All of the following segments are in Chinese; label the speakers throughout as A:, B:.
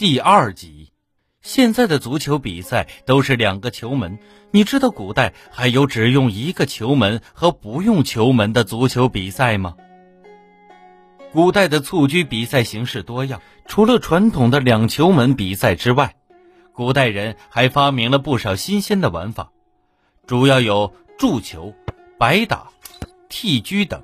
A: 第二集。现在的足球比赛都是两个球门，你知道古代还有只用一个球门和不用球门的足球比赛吗？古代的蹴鞠比赛形式多样，除了传统的两球门比赛之外，古代人还发明了不少新鲜的玩法，主要有助球、白打、踢鞠等。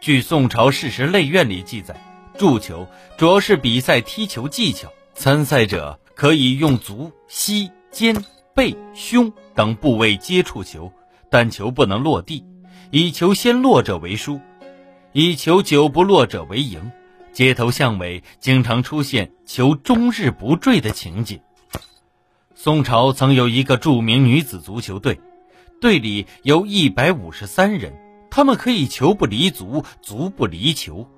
A: 据宋朝《事实类苑》里记载，助球主要是比赛踢球技巧，参赛者。可以用足、膝、肩、背、胸等部位接触球，但球不能落地。以球先落者为输，以球久不落者为赢。街头巷尾经常出现球终日不坠的情景。宋朝曾有一个著名女子足球队，队里有一百五十三人，他们可以球不离足，足不离球。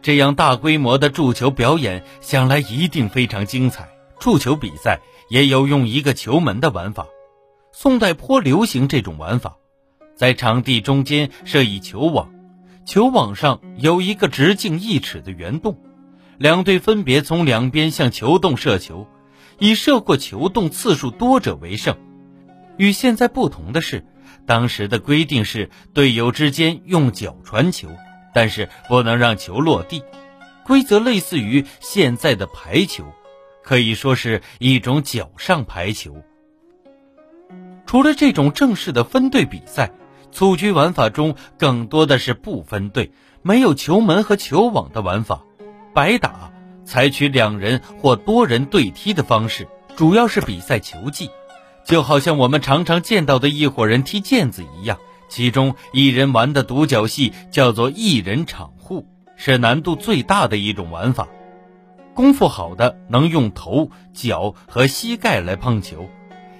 A: 这样大规模的筑球表演，想来一定非常精彩。触球比赛也有用一个球门的玩法，宋代颇流行这种玩法，在场地中间设以球网，球网上有一个直径一尺的圆洞，两队分别从两边向球洞射球，以射过球洞次数多者为胜。与现在不同的是，当时的规定是队友之间用脚传球，但是不能让球落地，规则类似于现在的排球。可以说是一种脚上排球。除了这种正式的分队比赛，蹴鞠玩法中更多的是不分队、没有球门和球网的玩法。白打采取两人或多人对踢的方式，主要是比赛球技，就好像我们常常见到的一伙人踢毽子一样。其中一人玩的独角戏叫做一人场户，是难度最大的一种玩法。功夫好的能用头、脚和膝盖来碰球，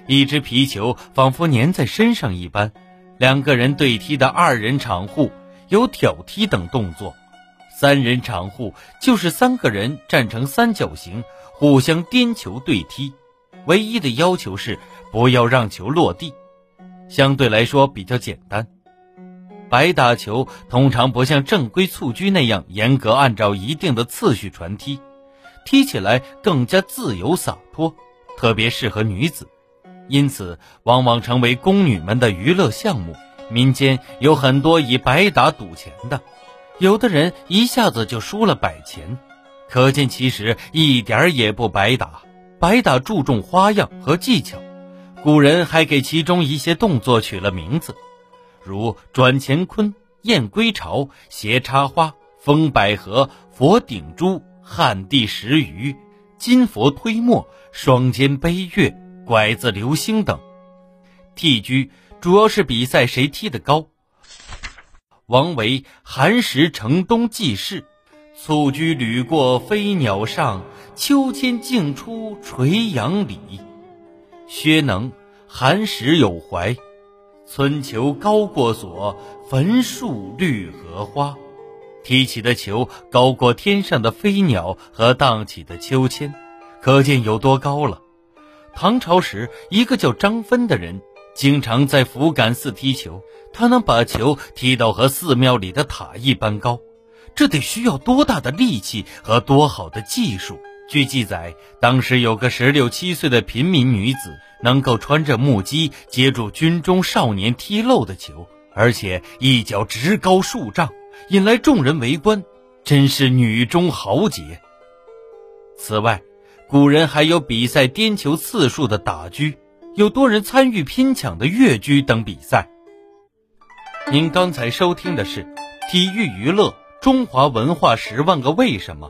A: 一只皮球仿佛粘在身上一般。两个人对踢的二人场户有挑踢等动作，三人场户就是三个人站成三角形，互相颠球对踢。唯一的要求是不要让球落地，相对来说比较简单。白打球通常不像正规蹴鞠那样严格按照一定的次序传踢。踢起来更加自由洒脱，特别适合女子，因此往往成为宫女们的娱乐项目。民间有很多以白打赌钱的，有的人一下子就输了百钱，可见其实一点儿也不白打。白打注重花样和技巧，古人还给其中一些动作取了名字，如转乾坤、燕归巢、斜插花、风百合、佛顶珠。旱地拾鱼、金佛推磨、双肩背月、拐子流星等。替居主要是比赛谁踢得高。王维寒食城东记事，蹴鞠屡过飞鸟上，秋千竞出垂杨里。薛能寒食有怀，村球高过索，坟树绿荷花。踢起的球高过天上的飞鸟和荡起的秋千，可见有多高了。唐朝时，一个叫张芬的人经常在福感寺踢球，他能把球踢到和寺庙里的塔一般高，这得需要多大的力气和多好的技术？据记载，当时有个十六七岁的平民女子，能够穿着木屐接住军中少年踢漏的球，而且一脚直高数丈。引来众人围观，真是女中豪杰。此外，古人还有比赛颠球次数的打狙，有多人参与拼抢的越狙等比赛。您刚才收听的是《体育娱乐中华文化十万个为什么》，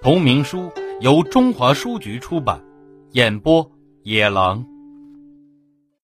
A: 同名书由中华书局出版，演播野狼。